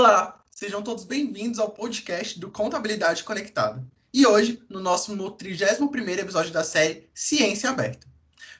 Olá, sejam todos bem-vindos ao podcast do Contabilidade Conectada. E hoje, no nosso 31º episódio da série Ciência Aberta.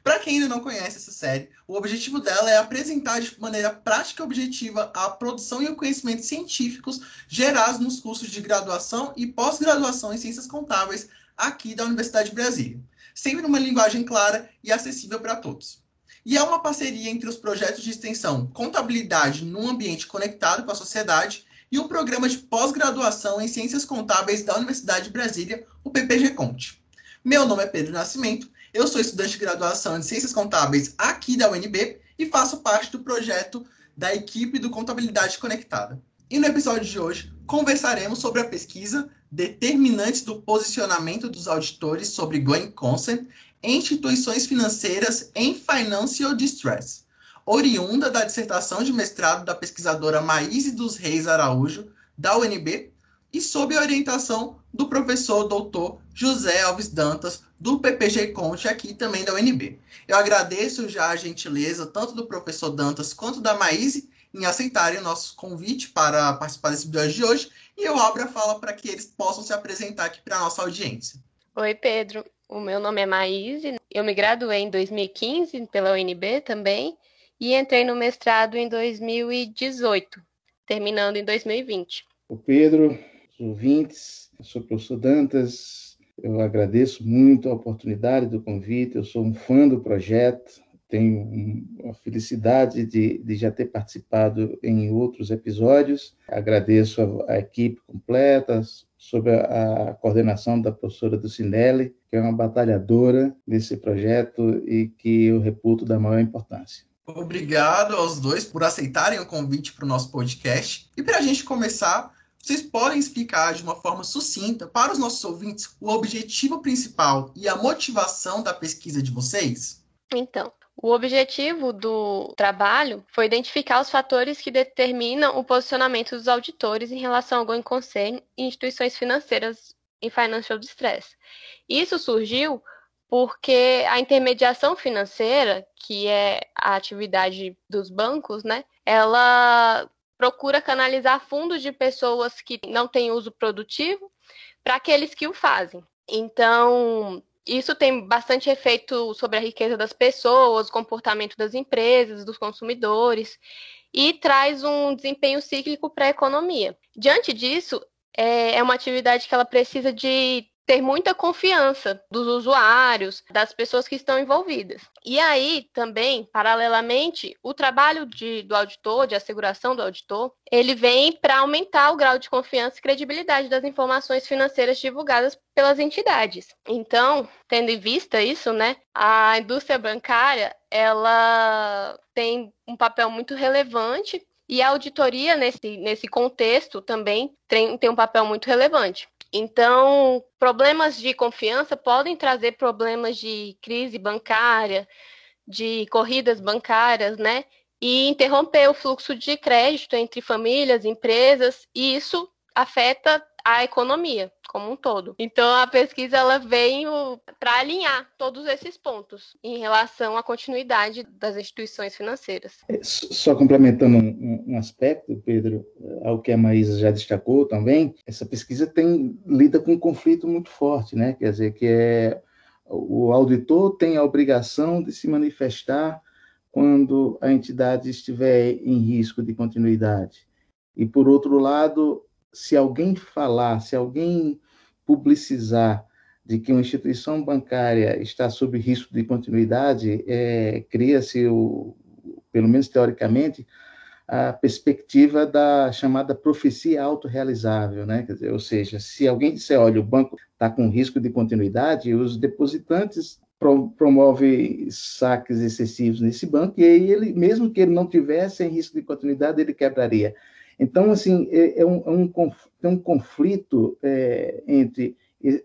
Para quem ainda não conhece essa série, o objetivo dela é apresentar de maneira prática e objetiva a produção e o conhecimento científicos gerados nos cursos de graduação e pós-graduação em Ciências Contábeis aqui da Universidade de Brasília, sempre numa linguagem clara e acessível para todos. E é uma parceria entre os projetos de extensão Contabilidade num Ambiente Conectado com a Sociedade e o programa de pós-graduação em Ciências Contábeis da Universidade de Brasília, o PPG Conte. Meu nome é Pedro Nascimento, eu sou estudante de graduação em Ciências Contábeis aqui da UNB e faço parte do projeto da equipe do Contabilidade Conectada. E no episódio de hoje conversaremos sobre a pesquisa Determinantes do Posicionamento dos Auditores sobre Going Consent Instituições Financeiras em Financial Distress, oriunda da dissertação de mestrado da pesquisadora Maíse dos Reis Araújo, da UNB, e sob a orientação do professor doutor José Alves Dantas, do PPG Conte, aqui também da UNB. Eu agradeço já a gentileza tanto do professor Dantas quanto da Maíse em aceitarem o nosso convite para participar desse episódio de hoje, e eu abro a fala para que eles possam se apresentar aqui para a nossa audiência. Oi, Pedro. O meu nome é Maíse. Eu me graduei em 2015 pela UNB também e entrei no mestrado em 2018, terminando em 2020. O Pedro, os ouvintes, eu sou o professor Dantas. Eu agradeço muito a oportunidade do convite. Eu sou um fã do projeto. Tenho a felicidade de, de já ter participado em outros episódios. Agradeço a, a equipe completa, sob a, a, coordenação da professora Ducinelli, que é uma batalhadora desse projeto e que eu reputo da maior importância. Obrigado aos dois por aceitarem o convite para o nosso podcast. E para a gente começar, vocês podem explicar de uma forma sucinta para os nossos ouvintes o objetivo principal e a motivação da pesquisa de vocês? Então, o objetivo do trabalho foi identificar os fatores que determinam o posicionamento dos auditores em relação ao going concern e instituições financeiras em financial distress. Isso surgiu porque a intermediação financeira, que é a atividade dos bancos, né, ela procura canalizar fundos de pessoas que não têm uso produtivo para aqueles que o fazem. Então, isso tem bastante efeito sobre a riqueza das pessoas, o comportamento das empresas, dos consumidores, e traz um desempenho cíclico para a economia. Diante disso, é, é uma atividade que ela precisa de ter muita confiança dos usuários, das pessoas que estão envolvidas. E aí, também, paralelamente, o trabalho de, do auditor, de asseguração do auditor, ele vem para aumentar o grau de confiança e credibilidade das informações financeiras divulgadas pelas entidades. Então, tendo em vista isso, né, a indústria bancária, ela tem um papel muito relevante e a auditoria, nesse, nesse contexto, também tem, tem um papel muito relevante. Então, problemas de confiança podem trazer problemas de crise bancária, de corridas bancárias, né? E interromper o fluxo de crédito entre famílias, empresas, e isso afeta a economia como um todo. Então a pesquisa ela veio para alinhar todos esses pontos em relação à continuidade das instituições financeiras. É, só complementando um, um aspecto, Pedro, ao que a Maísa já destacou também, essa pesquisa tem lida com um conflito muito forte, né? Quer dizer que é o auditor tem a obrigação de se manifestar quando a entidade estiver em risco de continuidade. E, por outro lado, se alguém falar, se alguém publicizar de que uma instituição bancária está sob risco de continuidade, é, cria-se, pelo menos teoricamente, a perspectiva da chamada profecia autorrealizável, né? Quer dizer, ou seja, se alguém disser, olha, o banco está com risco de continuidade, os depositantes promovem saques excessivos nesse banco e aí ele, mesmo que ele não tivesse em risco de continuidade, ele quebraria. Então, assim, é, é um, é um, é um conflito é, entre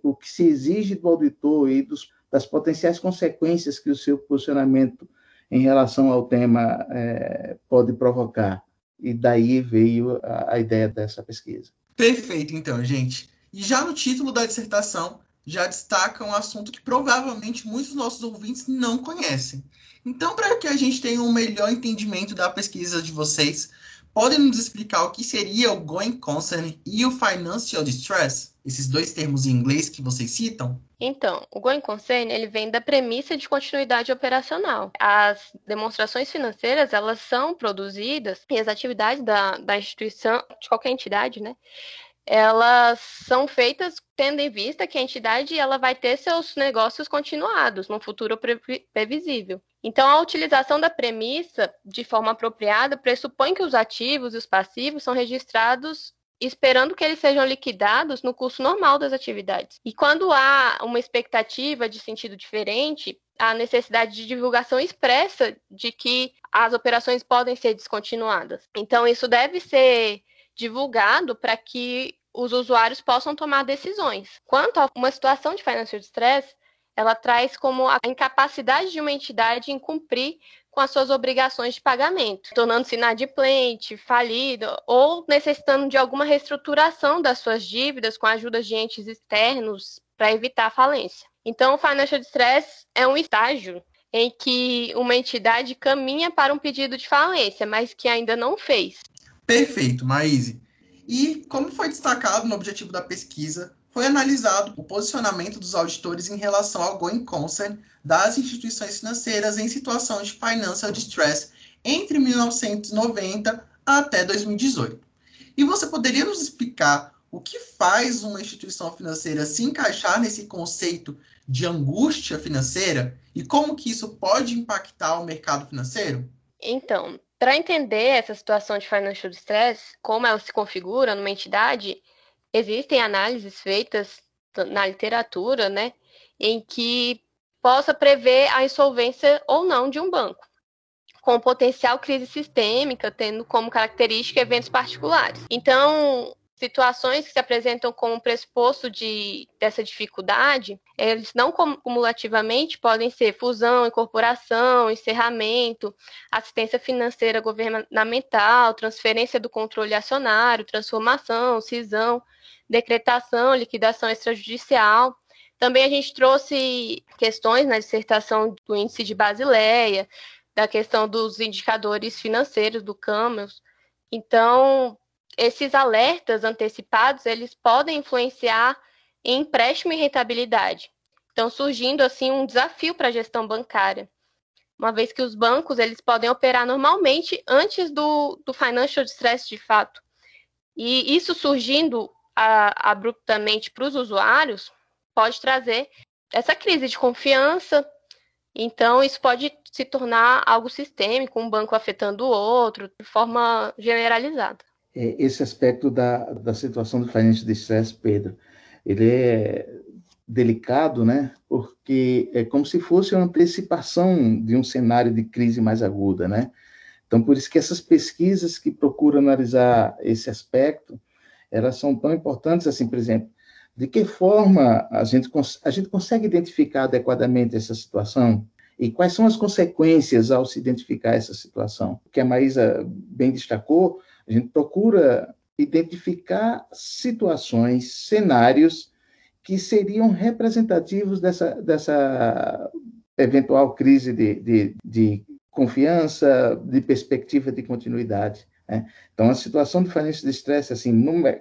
o que se exige do auditor e dos, das potenciais consequências que o seu posicionamento em relação ao tema é, pode provocar. E daí veio a, a ideia dessa pesquisa. Perfeito, então, gente. E já no título da dissertação, já destaca um assunto que provavelmente muitos dos nossos ouvintes não conhecem. Então, para que a gente tenha um melhor entendimento da pesquisa de vocês, podem nos explicar o que seria o going concern e o financial distress? Esses dois termos em inglês que vocês citam? Então, o going concern ele vem da premissa de continuidade operacional. As demonstrações financeiras elas são produzidas e as atividades da, da instituição, de qualquer entidade, né, elas são feitas tendo em vista que a entidade ela vai ter seus negócios continuados no futuro previsível. Então, a utilização da premissa de forma apropriada pressupõe que os ativos e os passivos são registrados esperando que eles sejam liquidados no curso normal das atividades. E quando há uma expectativa de sentido diferente, a necessidade de divulgação expressa de que as operações podem ser descontinuadas. Então, isso deve ser divulgado para que os usuários possam tomar decisões. Quanto a uma situação de financial distress, ela traz como a incapacidade de uma entidade em cumprir com as suas obrigações de pagamento, tornando-se inadimplente, falido ou necessitando de alguma reestruturação das suas dívidas com ajuda de entes externos para evitar a falência. Então, o financial distress é um estágio em que uma entidade caminha para um pedido de falência, mas que ainda não fez. Perfeito, Maíse. E, como foi destacado no objetivo da pesquisa, foi analisado o posicionamento dos auditores em relação ao going concern das instituições financeiras em situação de financial distress entre 1990 até 2018. E você poderia nos explicar o que faz uma instituição financeira se encaixar nesse conceito de angústia financeira e como que isso pode impactar o mercado financeiro? Então, para entender essa situação de financial distress, como ela se configura numa entidade, existem análises feitas na literatura, né, em que possa prever a insolvência ou não de um banco, com potencial crise sistêmica, tendo como característica eventos particulares. Então, situações que se apresentam como pressuposto de, dessa dificuldade, eles não cumulativamente podem ser fusão, incorporação, encerramento, assistência financeira governamental, transferência do controle acionário, transformação, cisão, decretação, liquidação extrajudicial. Também a gente trouxe questões na dissertação do índice de Basileia, da questão dos indicadores financeiros do Camus. Então, esses alertas antecipados, eles podem influenciar em empréstimo e rentabilidade. Então, surgindo assim um desafio para a gestão bancária, uma vez que os bancos eles podem operar normalmente antes do, do financial distress de fato. E isso surgindo a, abruptamente para os usuários pode trazer essa crise de confiança. Então, isso pode se tornar algo sistêmico, um banco afetando o outro, de forma generalizada. É, esse aspecto da, da situação do financial distress, Pedro, ele é delicado, né? Porque é como se fosse uma antecipação de um cenário de crise mais aguda, né? Então, por isso que essas pesquisas que procuram analisar esse aspecto, elas são tão importantes assim, por exemplo, de que forma a gente, a gente consegue identificar adequadamente essa situação e quais são as consequências ao se identificar essa situação? O que a Maísa bem destacou, a gente procura identificar situações, cenários que seriam representativos dessa, dessa eventual crise de, de, de confiança, de perspectiva de continuidade. Né? Então, a situação falência de estresse, assim,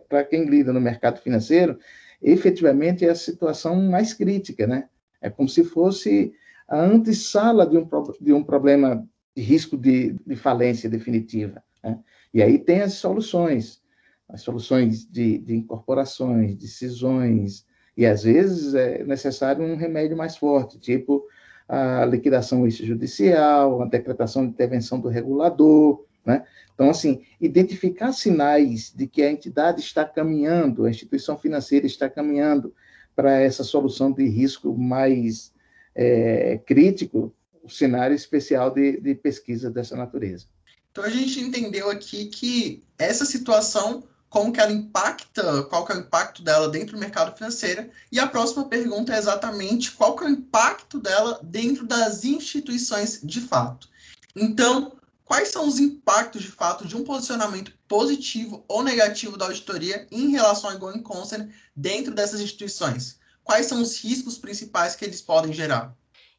para quem lida no mercado financeiro, efetivamente é a situação mais crítica, né? É como se fosse a antessala de um, de um problema de risco de, de falência definitiva. Né? E aí tem as soluções, as soluções de, de incorporações, de cisões, e às vezes é necessário um remédio mais forte, tipo a liquidação extrajudicial, a decretação de intervenção do regulador, né? Então, assim, identificar sinais de que a entidade está caminhando, a instituição financeira está caminhando para essa solução de risco mais é, crítico, o cenário especial de, de pesquisa dessa natureza. Então a gente entendeu aqui que essa situação, como que ela impacta, qual que é o impacto dela dentro do mercado financeiro, e a próxima pergunta é exatamente qual que é o impacto dela dentro das instituições de fato. Então, quais são os impactos de fato de um posicionamento positivo ou negativo da auditoria em relação ao going concern dentro dessas instituições? Quais são os riscos principais que eles podem gerar?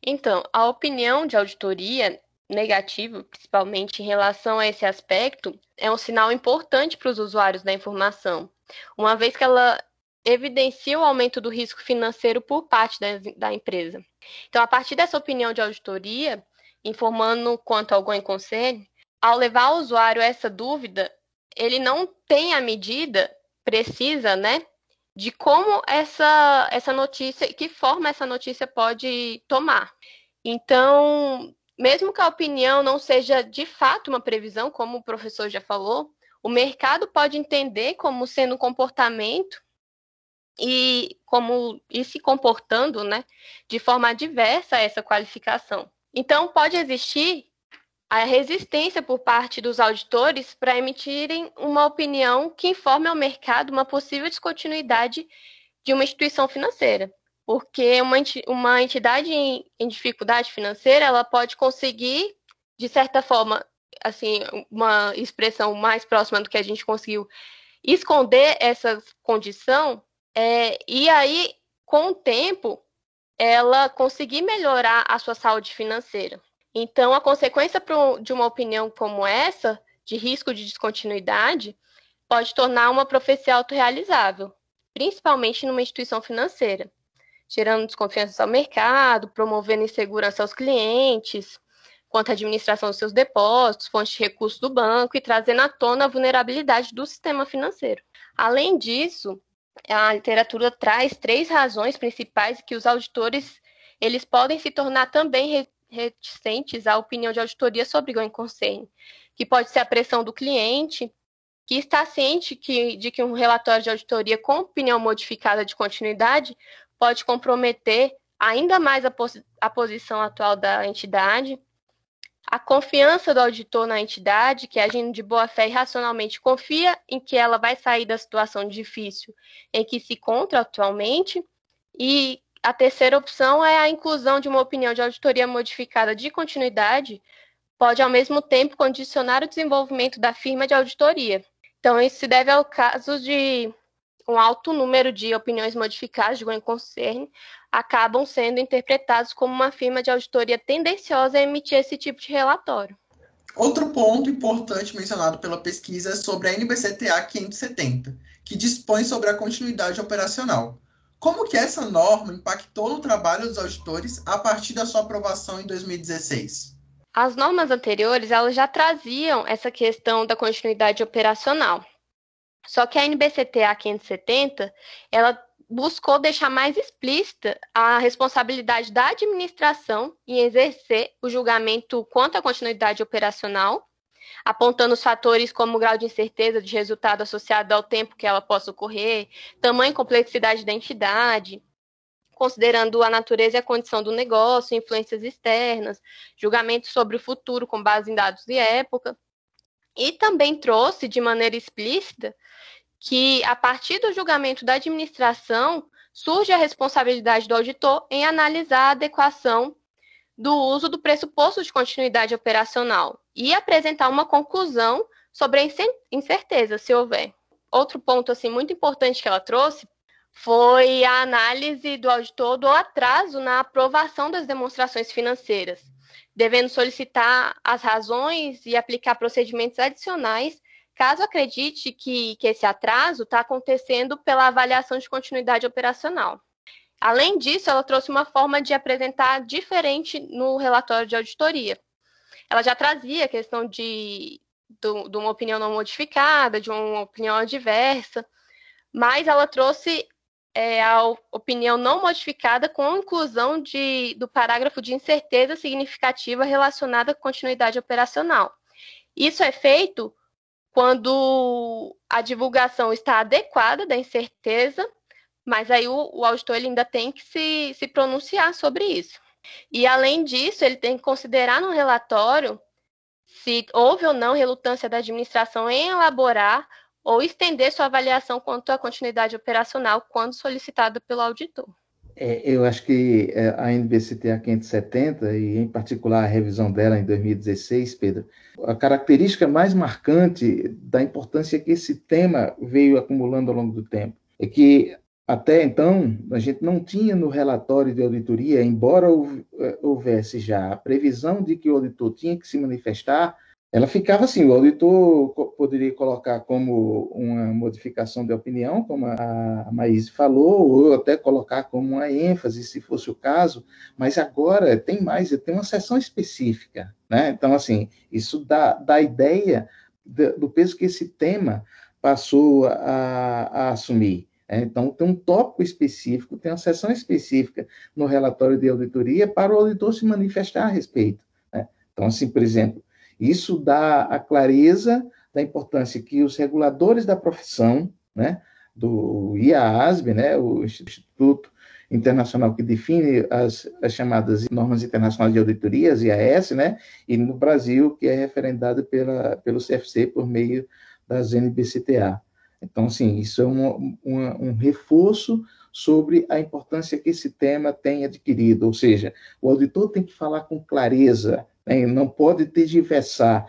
Então, a opinião de auditoria negativo, principalmente em relação a esse aspecto, é um sinal importante para os usuários da informação, uma vez que ela evidencia o aumento do risco financeiro por parte da, da empresa. Então, a partir dessa opinião de auditoria, informando quanto ao concern, ao levar o usuário essa dúvida, ele não tem a medida precisa, né, de como essa, essa notícia, que forma essa notícia pode tomar. Então, mesmo que a opinião não seja de fato uma previsão, como o professor já falou, o mercado pode entender como sendo um comportamento e como se comportando, né, de forma adversa a essa qualificação. Então, pode existir a resistência por parte dos auditores para emitirem uma opinião que informe ao mercado uma possível descontinuidade de uma instituição financeira porque uma, entidade em, dificuldade financeira, ela pode conseguir, de certa forma, assim, uma expressão mais próxima do que a gente conseguiu, esconder essa condição, é, e aí, com o tempo, ela conseguir melhorar a sua saúde financeira. Então, a consequência de uma opinião como essa, de risco de descontinuidade, pode tornar uma profecia autorrealizável, principalmente numa instituição financeira gerando desconfiança ao mercado, promovendo insegurança aos clientes, quanto à administração dos seus depósitos, fontes de recursos do banco e trazendo à tona a vulnerabilidade do sistema financeiro. Além disso, a literatura traz três razões principais que os auditores eles podem se tornar também reticentes à opinião de auditoria sobre going concern, que pode ser a pressão do cliente, que está ciente que, de que um relatório de auditoria com opinião modificada de continuidade pode comprometer ainda mais a, a posição atual da entidade, a confiança do auditor na entidade, que agindo de boa fé e racionalmente confia em que ela vai sair da situação difícil em que se encontra atualmente, e a terceira opção é a inclusão de uma opinião de auditoria modificada de continuidade, pode ao mesmo tempo condicionar o desenvolvimento da firma de auditoria. Então, isso se deve ao caso de um alto número de opiniões modificadas de Going Concern acabam sendo interpretados como uma firma de auditoria tendenciosa a emitir esse tipo de relatório. Outro ponto importante mencionado pela pesquisa é sobre a NBCTA 570, que dispõe sobre a continuidade operacional. Como que essa norma impactou no trabalho dos auditores a partir da sua aprovação em 2016? As normas anteriores elas já traziam essa questão da continuidade operacional. Só que a NBCTA 570, ela buscou deixar mais explícita a responsabilidade da administração em exercer o julgamento quanto à continuidade operacional, apontando os fatores como o grau de incerteza de resultado associado ao tempo que ela possa ocorrer, tamanho e complexidade da entidade, considerando a natureza e a condição do negócio, influências externas, julgamento sobre o futuro com base em dados de época, e também trouxe de maneira explícita que, a partir do julgamento da administração, surge a responsabilidade do auditor em analisar a adequação do uso do pressuposto de continuidade operacional e apresentar uma conclusão sobre a incerteza, se houver. Outro ponto assim muito importante que ela trouxe foi a análise do auditor do atraso na aprovação das demonstrações financeiras, devendo solicitar as razões e aplicar procedimentos adicionais caso acredite que, que esse atraso está acontecendo pela avaliação de continuidade operacional. Além disso, ela trouxe uma forma de apresentar diferente no relatório de auditoria. Ela já trazia a questão de, de, de uma opinião não modificada, de uma opinião adversa, mas ela trouxe é, a opinião não modificada com a inclusão de, do parágrafo de incerteza significativa relacionada à continuidade operacional. Isso é feito quando a divulgação está adequada da incerteza, mas aí o, o auditor ainda tem que se, se pronunciar sobre isso. E, além disso, ele tem que considerar no relatório se houve ou não relutância da administração em elaborar ou estender sua avaliação quanto à continuidade operacional quando solicitada pelo auditor. É, eu acho que é, a NBCTA 570, e em particular a revisão dela em 2016, Pedro, a característica mais marcante da importância que esse tema veio acumulando ao longo do tempo é que até então, a gente não tinha no relatório de auditoria, embora eh, houvesse já a previsão de que o auditor tinha que se manifestar, ela ficava assim, o auditor poderia colocar como uma modificação de opinião, como a Maíse falou, ou até colocar como uma ênfase, se fosse o caso, mas agora tem mais, tem uma sessão específica, né? Então, assim, isso dá, dá ideia do peso que esse tema passou a, a assumir. Né? Então, tem um tópico específico, tem uma sessão específica no relatório de auditoria para o auditor se manifestar a respeito. Né? Então, assim, por exemplo, isso dá a clareza da importância que os reguladores da profissão, né, do IAASB, né, o Instituto Internacional que define as, as, chamadas normas internacionais de auditoria, as IAS, né, e no Brasil, que é referendado pela, pelo CFC por meio das NBCTA. Então, assim, isso é um, um reforço sobre a importância que esse tema tem adquirido, ou seja, o auditor tem que falar com clareza, né? não pode tergiversar,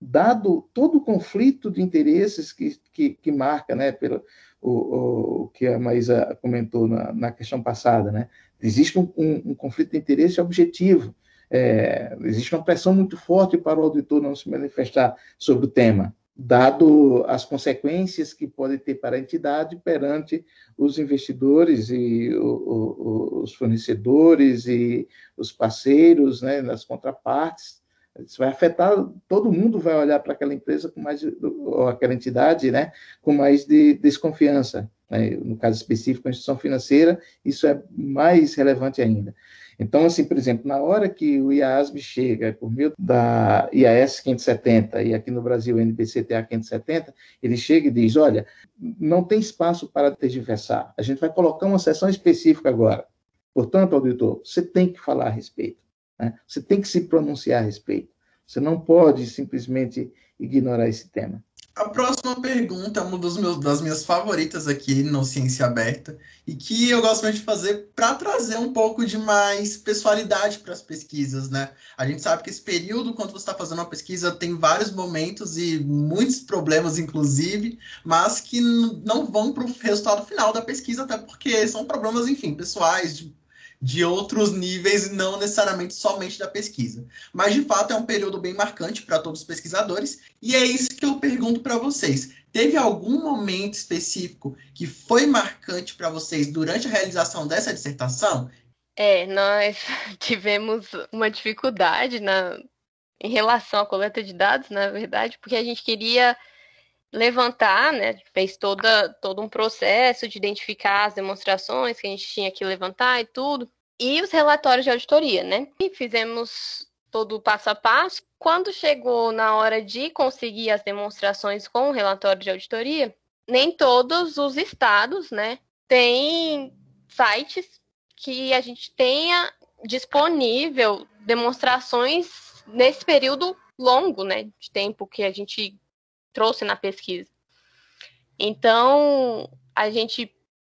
dado todo o conflito de interesses que, que, que marca, né, pelo, o, o, que a Maísa comentou na, na questão passada, né? Existe um, um, um conflito de interesse objetivo, é, existe uma pressão muito forte para o auditor não se manifestar sobre o tema dado as consequências que pode ter para a entidade perante os investidores e o, o, os fornecedores e os parceiros, né, nas contrapartes. Isso vai afetar, todo mundo vai olhar para aquela empresa com mais, ou aquela entidade, né, com mais de desconfiança. Né? No caso específico, a instituição financeira, isso é mais relevante ainda. Então, assim, por exemplo, na hora que o IASB chega por meio da IAS 570 e aqui no Brasil o NBCTA 570, ele chega e diz, olha, não tem espaço para tergiversar, a gente vai colocar uma sessão específica agora. Portanto, auditor, você tem que falar a respeito, né? você tem que se pronunciar a respeito. Você não pode simplesmente ignorar esse tema. A próxima pergunta é uma dos meus, das minhas favoritas aqui no Ciência Aberta e que eu gosto muito de fazer para trazer um pouco de mais pessoalidade para as pesquisas, né? A gente sabe que esse período, quando você está fazendo uma pesquisa, tem vários momentos e muitos problemas, inclusive, mas que não vão para o resultado final da pesquisa, até porque são problemas, enfim, pessoais, de de outros níveis, não necessariamente somente da pesquisa. Mas, de fato, é um período bem marcante para todos os pesquisadores, e é isso que eu pergunto para vocês. Teve algum momento específico que foi marcante para vocês durante a realização dessa dissertação? É, nós tivemos uma dificuldade na, em relação à coleta de dados, na verdade, porque a gente queria levantar, né, fez toda, todo um processo de identificar as demonstrações que a gente tinha que levantar e tudo, e os relatórios de auditoria, né? E fizemos todo o passo a passo. Quando chegou na hora de conseguir as demonstrações com o relatório de auditoria, nem todos os estados, né, têm sites que a gente tenha disponível demonstrações nesse período longo, né, de tempo que a gente trouxe na pesquisa. Então, a gente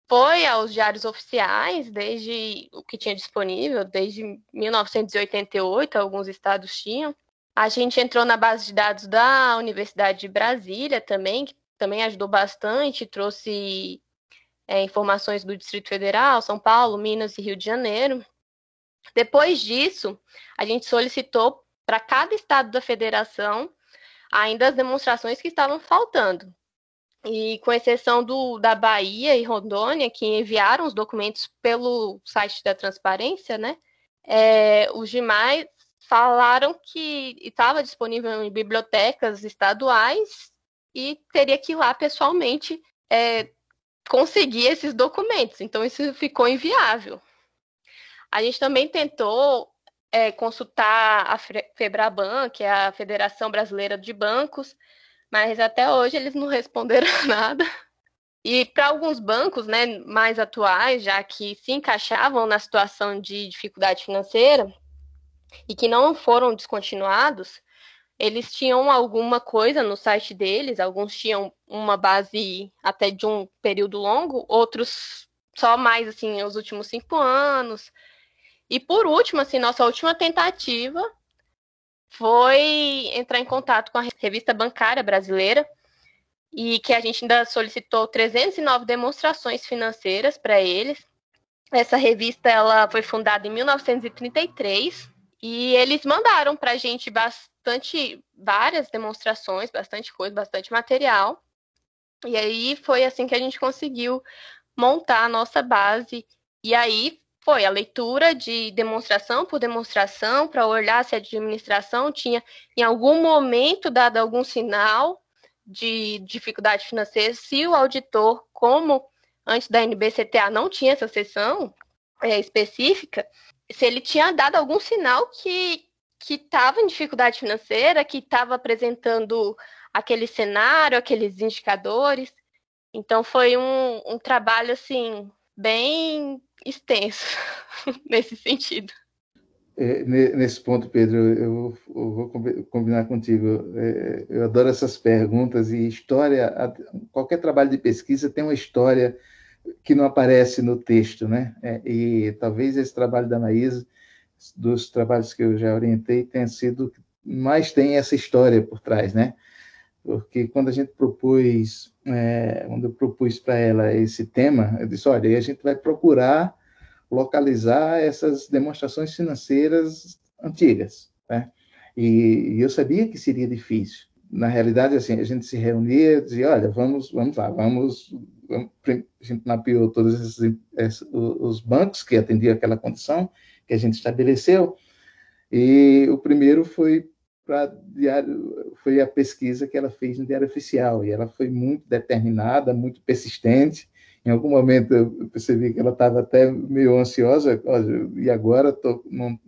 foi aos diários oficiais, desde o que tinha disponível, desde 1988, alguns estados tinham. A gente entrou na base de dados da Universidade de Brasília também, que também ajudou bastante, trouxe é, informações do Distrito Federal, São Paulo, Minas e Rio de Janeiro. Depois disso, a gente solicitou para cada estado da federação ainda as demonstrações que estavam faltando. E com exceção do, da Bahia e Rondônia, que enviaram os documentos pelo site da transparência, né? É, os demais falaram que estava disponível em bibliotecas estaduais e teria que ir lá pessoalmente é, conseguir esses documentos. Então, isso ficou inviável. A gente também tentou é, consultar a FEBRABAN, que é a Federação Brasileira de Bancos, mas até hoje eles não responderam nada. E para alguns bancos né, mais atuais, já que se encaixavam na situação de dificuldade financeira e que não foram descontinuados, eles tinham alguma coisa no site deles, alguns tinham uma base até de um período longo, outros só mais assim os últimos cinco anos. E por último, assim, nossa última tentativa foi entrar em contato com a revista bancária brasileira e que a gente ainda solicitou 309 demonstrações financeiras para eles. Essa revista ela foi fundada em 1933 e eles mandaram para a gente bastante, várias demonstrações, bastante coisa, bastante material. E aí foi assim que a gente conseguiu montar a nossa base. E aí foi a leitura de demonstração por demonstração para olhar se a administração tinha em algum momento dado algum sinal de dificuldade financeira, se o auditor, como antes da NBCTA não tinha essa sessão é, específica, se ele tinha dado algum sinal que que estava em dificuldade financeira, que estava apresentando aquele cenário, aqueles indicadores. Então foi um, um trabalho assim bem extenso nesse sentido. É, nesse ponto, Pedro, eu, eu vou combinar contigo. É, eu adoro essas perguntas e história. Qualquer trabalho de pesquisa tem uma história que não aparece no texto, né? É, e talvez esse trabalho da Maísa, dos trabalhos que eu já orientei, tenha sido mais tem essa história por trás, né? Porque quando a gente propôs, é, quando eu propus para ela esse tema, eu disse, olha, a gente vai procurar localizar essas demonstrações financeiras antigas, né? E, e eu sabia que seria difícil. Na realidade, assim, a gente se reunia, dizia, olha, vamos, vamos lá, vamos, vamos a gente mapeou todos esses, esses, os bancos que atendiam aquela condição que a gente estabeleceu, e o primeiro foi para diário, foi a pesquisa que ela fez no Diário Oficial, e ela foi muito determinada, muito persistente, em algum momento eu percebi que ela estava até meio ansiosa, e agora tô, não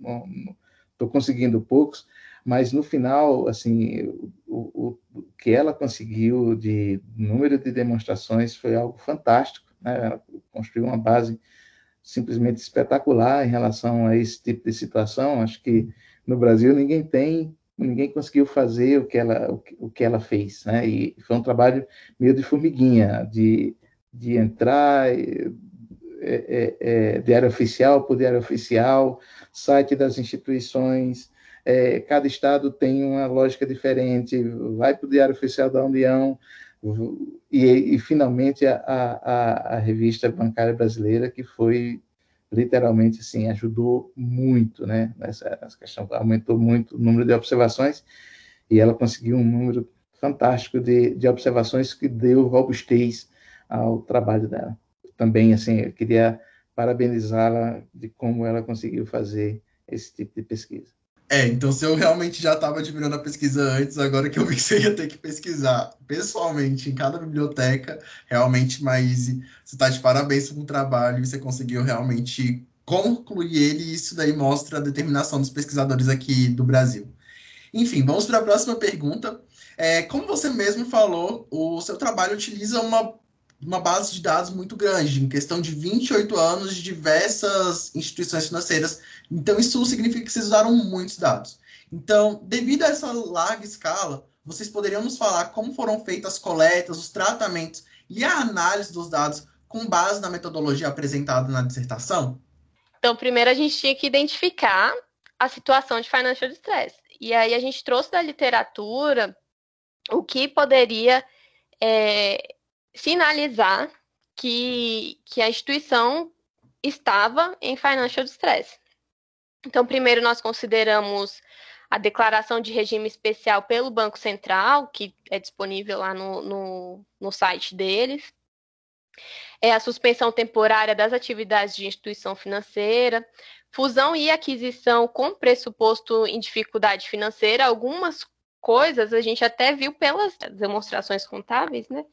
estou conseguindo poucos, mas no final, assim, o, o, que ela conseguiu de número de demonstrações foi algo fantástico, né? Ela construiu uma base simplesmente espetacular em relação a esse tipo de situação. Acho que no Brasil ninguém tem, ninguém conseguiu fazer o que ela, o que, ela fez, né? E foi um trabalho meio de formiguinha, de de entrar, é, é, é, diário oficial por diário oficial, site das instituições, é, cada estado tem uma lógica diferente, vai para o diário oficial da União, e, e finalmente a, a, a, revista bancária brasileira, que foi literalmente assim, ajudou muito, né, nessa, nessa questão, aumentou muito o número de observações, e ela conseguiu um número fantástico de, de observações que deu robustez ao trabalho dela. Também, assim, eu queria parabenizá-la de como ela conseguiu fazer esse tipo de pesquisa. É, então se eu realmente já estava admirando a pesquisa antes, agora que eu vi que você ia ter que pesquisar pessoalmente em cada biblioteca, realmente, Maíse, você está de parabéns com o trabalho e você conseguiu realmente concluir ele e isso daí mostra a determinação dos pesquisadores aqui do Brasil. Enfim, vamos para a próxima pergunta. É, como você mesmo falou, o seu trabalho utiliza uma uma base de dados muito grande, em questão de 28 anos de diversas instituições financeiras. Então, isso significa que vocês usaram muitos dados. Então, devido a essa larga escala, vocês poderiam nos falar como foram feitas as coletas, os tratamentos e a análise dos dados com base na metodologia apresentada na dissertação? Então, primeiro a gente tinha que identificar a situação de financial distress. E aí a gente trouxe da literatura o que poderia é, sinalizar que, que a instituição estava em financial distress. Então, primeiro nós consideramos a declaração de regime especial pelo Banco Central, que é disponível lá no, no, no site deles. É a suspensão temporária das atividades de instituição financeira, fusão e aquisição com pressuposto em dificuldade financeira. Algumas coisas a gente até viu pelas demonstrações contábeis, né?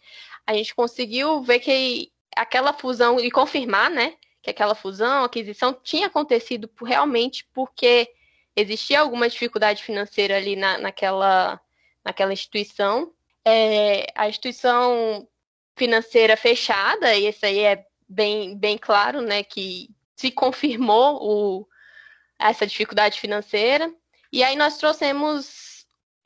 A gente conseguiu ver que aquela fusão e confirmar, né? Que aquela fusão, aquisição tinha acontecido realmente porque existia alguma dificuldade financeira ali na, naquela, naquela instituição. É, a instituição financeira fechada, e isso aí é bem, bem claro, né? Que se confirmou o, essa dificuldade financeira. E aí nós trouxemos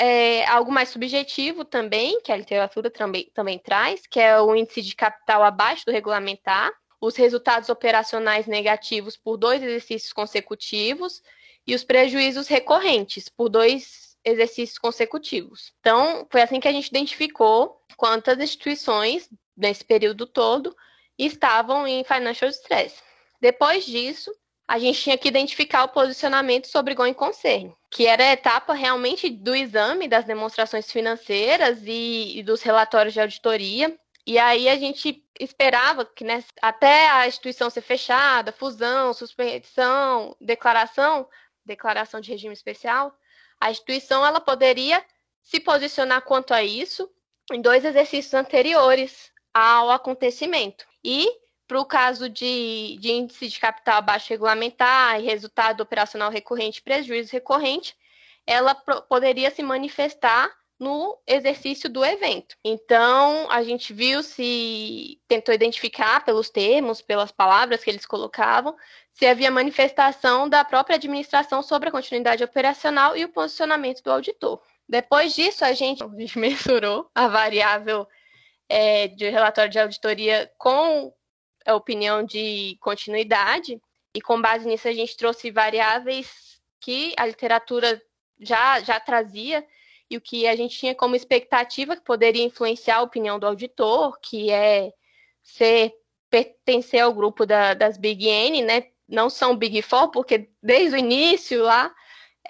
é, algo mais subjetivo também, que a literatura também, também traz, que é o índice de capital abaixo do regulamentar, os resultados operacionais negativos por dois exercícios consecutivos e os prejuízos recorrentes por dois exercícios consecutivos. Então, foi assim que a gente identificou quantas instituições, nesse período todo, estavam em financial stress. Depois disso, a gente tinha que identificar o posicionamento sobre going concern, que era a etapa realmente do exame das demonstrações financeiras e, e dos relatórios de auditoria. E aí a gente esperava que né, até a instituição ser fechada, fusão, suspensão, declaração, declaração de regime especial, a instituição ela poderia se posicionar quanto a isso em dois exercícios anteriores ao acontecimento. E para o caso de, de, índice de capital abaixo regulamentar e resultado operacional recorrente prejuízo recorrente, ela poderia se manifestar no exercício do evento. Então, a gente viu se tentou identificar pelos termos, pelas palavras que eles colocavam, se havia manifestação da própria administração sobre a continuidade operacional e o posicionamento do auditor. Depois disso, a gente, a gente mensurou a variável é, de relatório de auditoria com a opinião de continuidade, e com base nisso a gente trouxe variáveis que a literatura já, já trazia e o que a gente tinha como expectativa que poderia influenciar a opinião do auditor, que é ser pertencer ao grupo da, das Big N, né? Não são Big Four, porque desde o início lá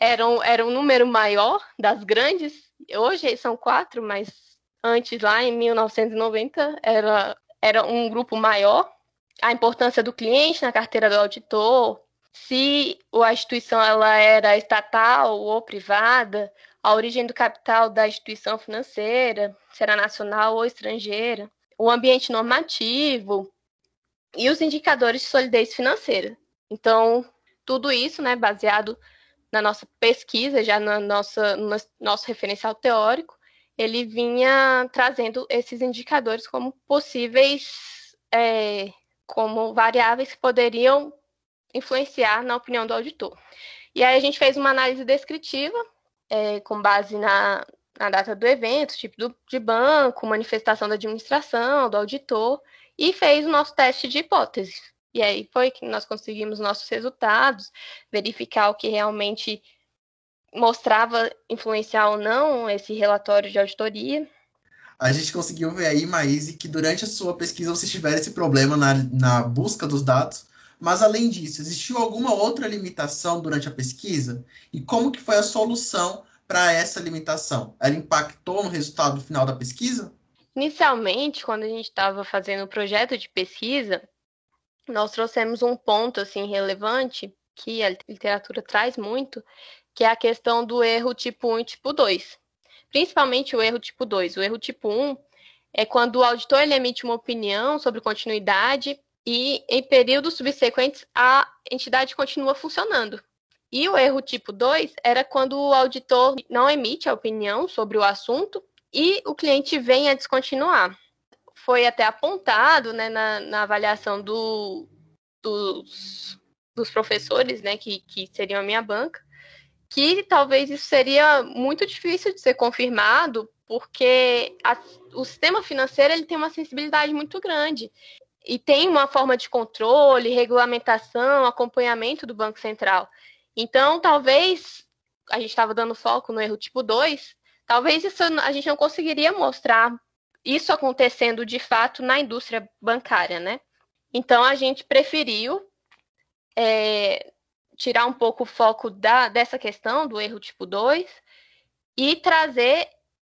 era um, era um número maior das grandes. Hoje são quatro, mas antes lá em 1990 era, era um grupo maior a importância do cliente na carteira do auditor, se a instituição ela era estatal ou privada, a origem do capital da instituição financeira, se era nacional ou estrangeira, o ambiente normativo e os indicadores de solidez financeira. Então, tudo isso, né, baseado na nossa pesquisa, já na nossa, no nosso referencial teórico, ele vinha trazendo esses indicadores como possíveis é, como variáveis que poderiam influenciar na opinião do auditor. E aí a gente fez uma análise descritiva, é, com base na, na, data do evento, tipo do, de banco, manifestação da administração, do auditor, e fez o nosso teste de hipótese. E aí foi que nós conseguimos nossos resultados, verificar o que realmente mostrava influenciar ou não esse relatório de auditoria a gente conseguiu ver aí, Maíse, que durante a sua pesquisa você tiver esse problema na, na busca dos dados, mas além disso, existiu alguma outra limitação durante a pesquisa? E como que foi a solução para essa limitação? Ela impactou no resultado final da pesquisa? Inicialmente, quando a gente estava fazendo o projeto de pesquisa, nós trouxemos um ponto assim relevante que a literatura traz muito, que é a questão do erro tipo 1 e tipo 2 principalmente o erro tipo 2. O erro tipo 1 é quando o auditor emite uma opinião sobre continuidade e em períodos subsequentes a entidade continua funcionando. E o erro tipo 2 era quando o auditor não emite a opinião sobre o assunto e o cliente vem a descontinuar. Foi até apontado né, na, na avaliação do, dos, dos professores, né, que, que seriam a minha banca, que talvez isso seria muito difícil de ser confirmado, porque a, o sistema financeiro ele tem uma sensibilidade muito grande e tem uma forma de controle, regulamentação, acompanhamento do Banco Central. Então, talvez a gente estava dando foco no erro tipo 2, talvez isso a gente não conseguiria mostrar isso acontecendo de fato na indústria bancária, né? Então a gente preferiu é, tirar um pouco o foco da, dessa questão do erro tipo 2 e trazer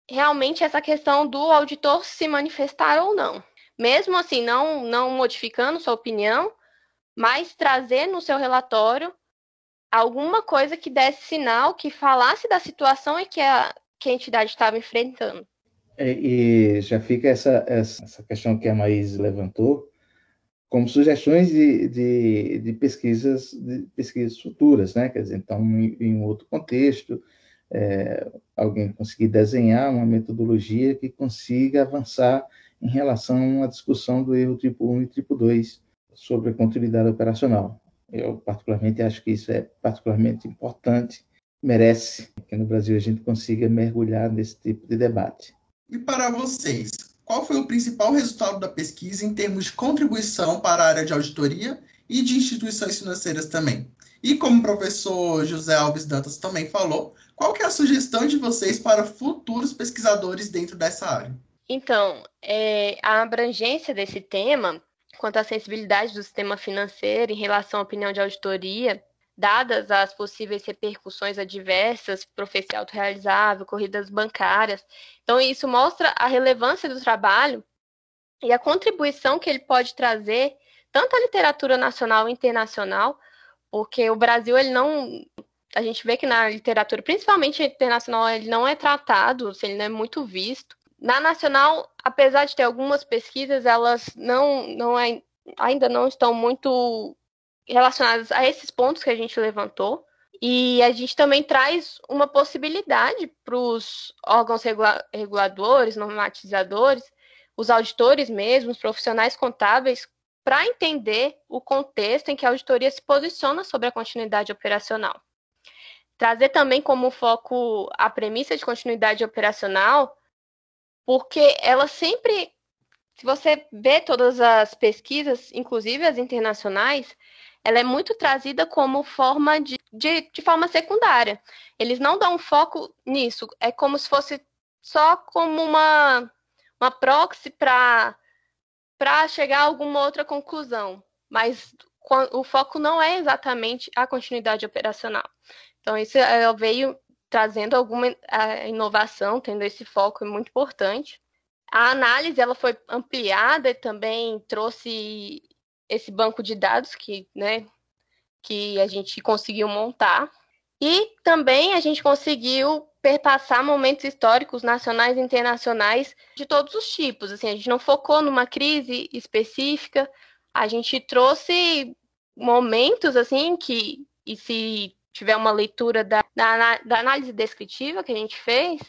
realmente essa questão do auditor se manifestar ou não. Mesmo assim, não, não modificando sua opinião, mas trazer no seu relatório alguma coisa que desse sinal, que falasse da situação e que a, que a entidade estava enfrentando. E, é, e já fica essa, essa questão que a Maís levantou, como sugestões de, de, de, pesquisas, de pesquisas futuras, né? Quer dizer, então, em, em outro contexto, é, alguém conseguir desenhar uma metodologia que consiga avançar em relação à discussão do erro tipo 1 e tipo 2 sobre a continuidade operacional. Eu, particularmente, acho que isso é particularmente importante, merece que no Brasil a gente consiga mergulhar nesse tipo de debate. E para vocês, qual foi o principal resultado da pesquisa em termos de contribuição para a área de auditoria e de instituições financeiras também. E como o professor José Alves Dantas também falou, qual é a sugestão de vocês para futuros pesquisadores dentro dessa área? Então, é, a abrangência desse tema, quanto à sensibilidade do sistema financeiro em relação à opinião de auditoria, dadas as possíveis repercussões adversas, profecia autorrealizável, corridas bancárias. Então, isso mostra a relevância do trabalho e a contribuição que ele pode trazer tanto à literatura nacional e internacional, porque o Brasil ele não a gente vê que na literatura, principalmente internacional, ele não é tratado, assim, ele não é muito visto. Na nacional, apesar de ter algumas pesquisas, elas não, não é, ainda não estão muito relacionadas a esses pontos que a gente levantou. E a gente também traz uma possibilidade para os órgãos regula reguladores, normatizadores, os auditores mesmo, os profissionais contábeis, para entender o contexto em que a auditoria se posiciona sobre a continuidade operacional. Trazer também como foco a premissa de continuidade operacional, porque ela sempre, se você vê todas as pesquisas, inclusive as internacionais, ela é muito trazida como forma de, de, de forma secundária. Eles não dão foco nisso, é como se fosse só como uma, uma proxy para chegar a alguma outra conclusão, mas o foco não é exatamente a continuidade operacional. Então, isso ela veio trazendo alguma inovação, tendo esse foco muito importante. A análise ela foi ampliada e também trouxe esse banco de dados que, né, que a gente conseguiu montar. E também a gente conseguiu perpassar momentos históricos nacionais e internacionais de todos os tipos. Assim, a gente não focou numa crise específica, a gente trouxe momentos assim que, e se tiver uma leitura da, da, da análise descritiva que a gente fez,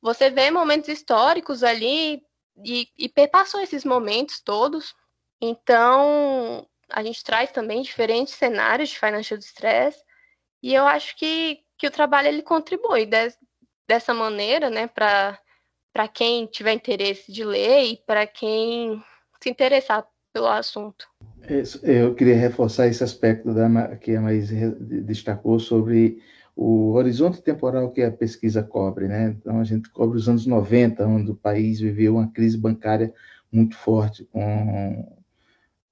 você vê momentos históricos ali e, e perpassou esses momentos todos então, a gente traz também diferentes cenários de financial distress e eu acho que, que o trabalho ele contribui de, dessa maneira, né, para quem tiver interesse de ler e para quem se interessar pelo assunto. Eu queria reforçar esse aspecto da, que a Maís destacou sobre o horizonte temporal que a pesquisa cobre, né? Então, a gente cobre os anos 90, onde o país viveu uma crise bancária muito forte, com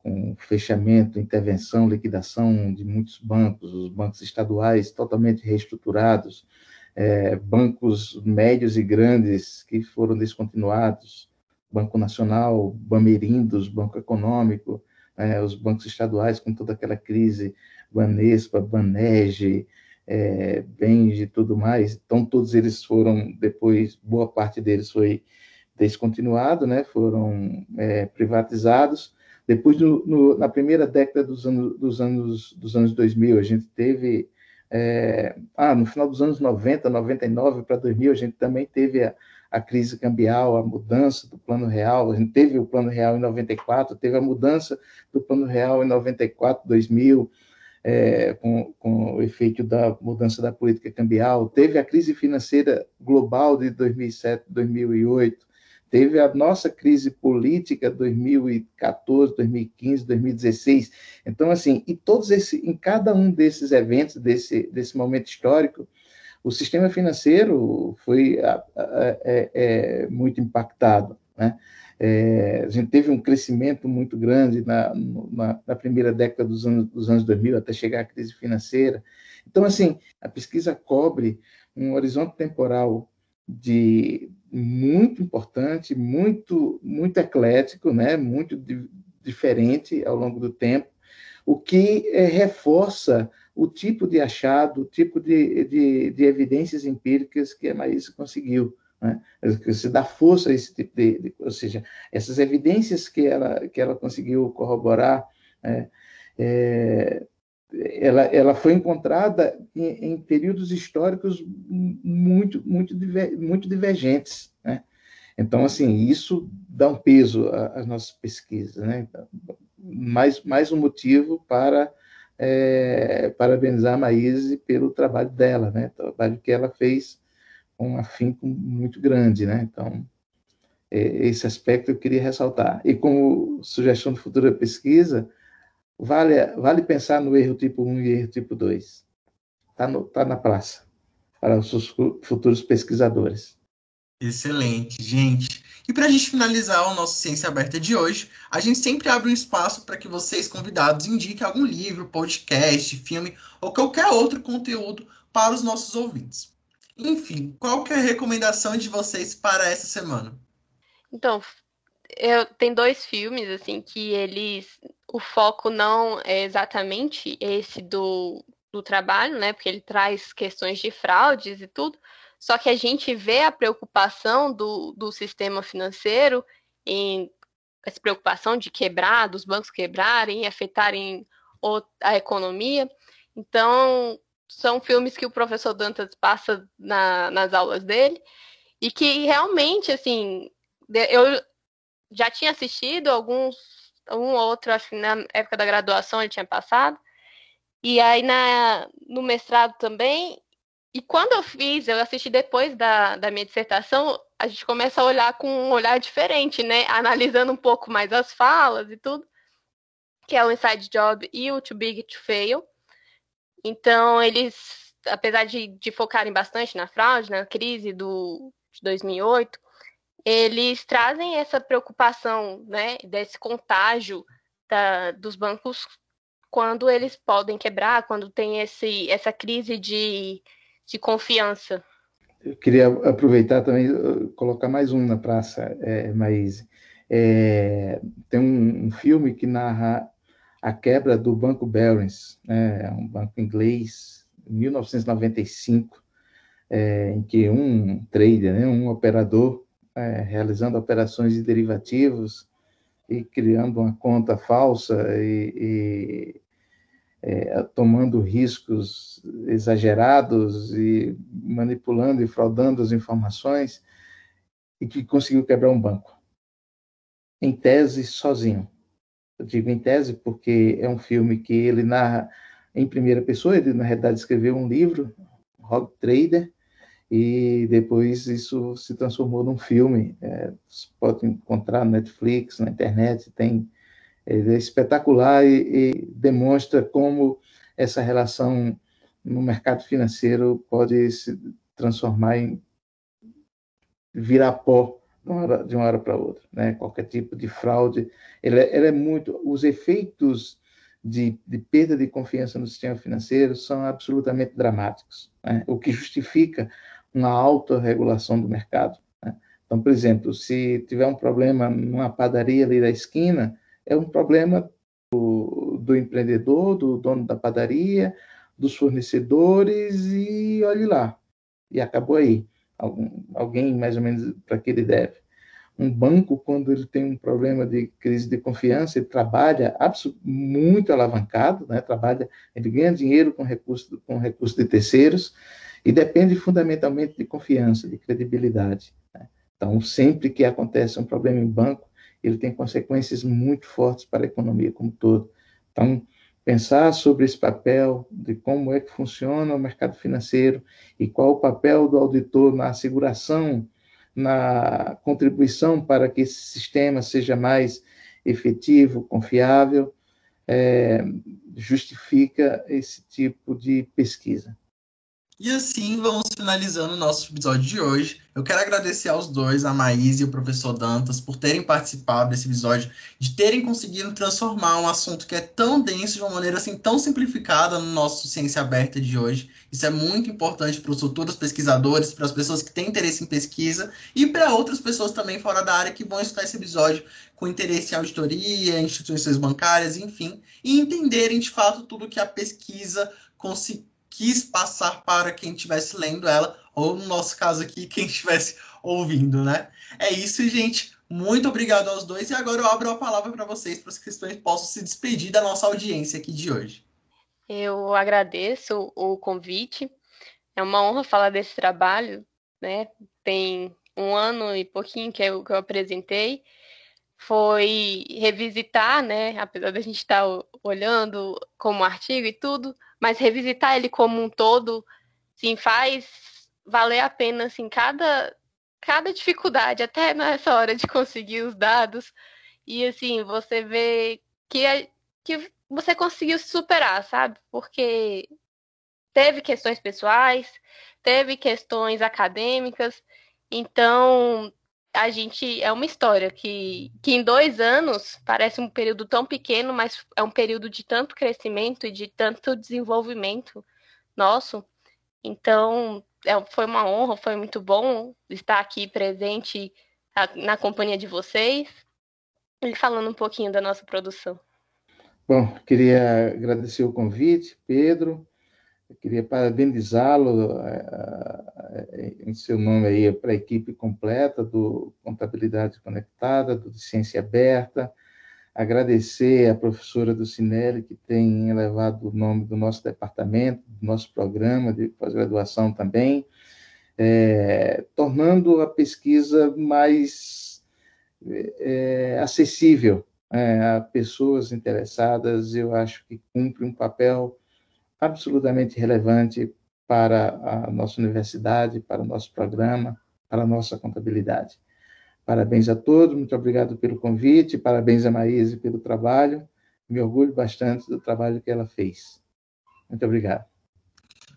com fechamento, intervenção, liquidação de muitos bancos, os bancos estaduais totalmente reestruturados, é, bancos médios e grandes que foram descontinuados, Banco Nacional, Bamerindos, Banco Econômico, é, os bancos estaduais com toda aquela crise, Banespa, Banege, é, Benji e tudo mais. Então, todos eles foram, depois, boa parte deles foi descontinuado, né, foram é, privatizados, depois, no, no, na primeira década dos anos, dos anos, dos anos 2000, a gente teve. É, ah, no final dos anos 90, 99 para 2000, a gente também teve a, a crise cambial, a mudança do plano real. A gente teve o plano real em 94, teve a mudança do plano real em 94, 2000. É, com, com, o efeito da mudança da política cambial, teve a crise financeira global de 2007, 2008, teve a nossa crise política 2014, 2015, 2016. Então, assim, e todos esse, em cada um desses eventos, desse, desse momento histórico, o sistema financeiro foi é, é, muito impactado, né? É, a gente teve um crescimento muito grande na, na, na, primeira década dos anos, dos anos 2000, até chegar à crise financeira. Então, assim, a pesquisa cobre um horizonte temporal de muito importante, muito muito eclético, né? Muito di diferente ao longo do tempo, o que é, reforça o tipo de achado, o tipo de, de, de evidências empíricas que a Maísa conseguiu. Né? Se dá força a esse tipo de, de, ou seja, essas evidências que ela que ela conseguiu corroborar, é, ela, ela foi encontrada em, em períodos históricos muito, muito, muito divergentes. Né? Então, assim, isso dá um peso às nossas pesquisas. Né? Então, mais, mais um motivo para é, parabenizar a Maíse pelo trabalho dela, né? o trabalho que ela fez com um afinco muito grande. Né? Então, é, esse aspecto eu queria ressaltar. E como sugestão de futura pesquisa, vale, vale pensar no erro tipo 1 e erro tipo 2. Está tá na praça para os seus futuros pesquisadores. Excelente, gente. E para a gente finalizar o nosso Ciência Aberta de hoje, a gente sempre abre um espaço para que vocês, convidados, indiquem algum livro, podcast, filme ou qualquer outro conteúdo para os nossos ouvintes. Enfim, qual que é a recomendação de vocês para essa semana? Então, eu tem dois filmes assim que eles o foco não é exatamente esse do, do trabalho, né? Porque ele traz questões de fraudes e tudo. Só que a gente vê a preocupação do, do sistema financeiro em essa preocupação de quebrar, dos bancos quebrarem, afetarem a economia. Então, são filmes que o professor Dantas passa na, nas aulas dele e que realmente, assim, eu já tinha assistido alguns, um outro, acho que na época da graduação ele tinha passado, e aí na, no mestrado também. E quando eu fiz, eu assisti depois da, da minha dissertação, a gente começa a olhar com um olhar diferente, né? Analisando um pouco mais as falas e tudo, que é o Inside Job e o Too Big to Fail. Então, eles, apesar de, de focarem bastante na fraude, na crise do, de 2008, eles trazem essa preocupação, né, desse contágio da, dos bancos quando eles podem quebrar, quando tem esse, essa crise de, de confiança. Eu queria aproveitar também, uh, colocar mais um na praça, é, Maíse. É, tem um, um, filme que narra a quebra do Banco Barings, né, um banco inglês, em 1995, é, em que um trader, né, um operador, é, realizando operações de derivativos e criando uma conta falsa e, e é, tomando riscos exagerados e manipulando e fraudando as informações e que conseguiu quebrar um banco. Em tese, sozinho. Eu digo em tese porque é um filme que ele narra em primeira pessoa, ele na realidade escreveu um livro, Rogue Trader, e depois isso se transformou num filme. É, você pode encontrar no Netflix, na internet, tem é espetacular e, e, demonstra como essa relação no mercado financeiro pode se transformar em virar pó de uma hora, hora para outra, né? Qualquer tipo de fraude, ele, é, ele é muito, os efeitos de, de, perda de confiança no sistema financeiro são absolutamente dramáticos, né? o que justifica uma alta regulação do mercado. Né? Então, por exemplo, se tiver um problema numa padaria ali da esquina, é um problema do, do empreendedor, do dono da padaria, dos fornecedores e olhe lá. E acabou aí. Algum, alguém mais ou menos para que ele deve. Um banco, quando ele tem um problema de crise de confiança, ele trabalha muito alavancado, né? trabalha, ele ganha dinheiro com recurso, com recurso de terceiros, e depende fundamentalmente de confiança, de credibilidade. Né? Então, sempre que acontece um problema em banco, ele tem consequências muito fortes para a economia como um todo. Então, pensar sobre esse papel, de como é que funciona o mercado financeiro e qual o papel do auditor na asseguração, na contribuição para que esse sistema seja mais efetivo, confiável, é, justifica esse tipo de pesquisa. E assim vamos finalizando o nosso episódio de hoje. Eu quero agradecer aos dois, a Maís e o professor Dantas, por terem participado desse episódio, de terem conseguido transformar um assunto que é tão denso de uma maneira assim tão simplificada no nosso Ciência Aberta de hoje. Isso é muito importante para os futuros pesquisadores, para as pessoas que têm interesse em pesquisa e para outras pessoas também fora da área que vão escutar esse episódio com interesse em auditoria, instituições bancárias, enfim, e entenderem de fato tudo que a pesquisa conseguiu quis passar para quem estivesse lendo ela, ou no nosso caso aqui, quem estivesse ouvindo, né? É isso, gente. Muito obrigado aos dois. E agora eu abro a palavra para vocês, para que vocês possam se despedir da nossa audiência aqui de hoje. Eu agradeço o convite. É uma honra falar desse trabalho, né? Tem um ano e pouquinho que eu, que eu apresentei. Foi revisitar, né? Apesar da gente estar olhando como artigo e tudo, mas revisitar ele como um todo, sim, faz valer a pena, assim, cada, cada dificuldade, até nessa hora de conseguir os dados, e assim, você vê que que você conseguiu se superar, sabe? Porque teve questões pessoais, teve questões acadêmicas, então a gente é uma história que, que em dois anos parece um período tão pequeno, mas é um período de tanto crescimento e de tanto desenvolvimento nosso. Então, é, foi uma honra, foi muito bom estar aqui presente na companhia de vocês e falando um pouquinho da nossa produção. Bom, queria agradecer o convite, Pedro. Eu queria parabenizá-lo é, é, em seu nome aí para a equipe completa do Contabilidade Conectada, do Ciência Aberta. Agradecer à professora do Cinelli, que tem elevado o nome do nosso departamento, do nosso programa de pós-graduação também, é, tornando a pesquisa mais é, acessível é, a pessoas interessadas. Eu acho que cumpre um papel absolutamente relevante para a nossa universidade, para o nosso programa, para a nossa contabilidade. Parabéns a todos, muito obrigado pelo convite, parabéns a Maíse pelo trabalho, me orgulho bastante do trabalho que ela fez. Muito obrigado.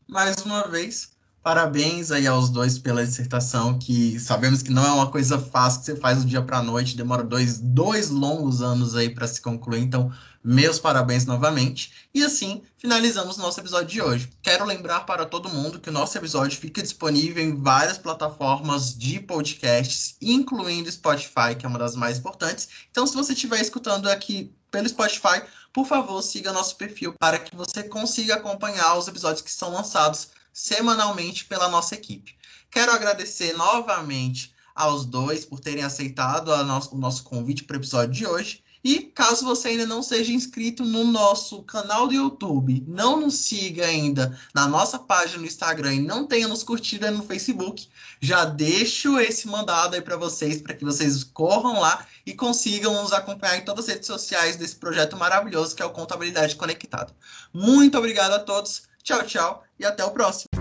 Mais uma vez, Parabéns aí aos dois pela dissertação, que sabemos que não é uma coisa fácil que você faz do dia para a noite, demora dois, dois longos anos aí para se concluir, então meus parabéns novamente. E assim, finalizamos nosso episódio de hoje. Quero lembrar para todo mundo que o nosso episódio fica disponível em várias plataformas de podcasts, incluindo Spotify, que é uma das mais importantes. Então, se você estiver escutando aqui pelo Spotify, por favor, siga nosso perfil para que você consiga acompanhar os episódios que são lançados semanalmente pela nossa equipe. Quero agradecer novamente aos dois por terem aceitado o nosso convite para o episódio de hoje. E caso você ainda não seja inscrito no nosso canal do YouTube, não nos siga ainda na nossa página no Instagram e não tenha nos curtido no Facebook, já deixo esse mandado aí para vocês, para que vocês corram lá e consigam nos acompanhar em todas as redes sociais desse projeto maravilhoso que é o Contabilidade Conectada. Muito obrigado a todos, tchau, tchau e até o próximo.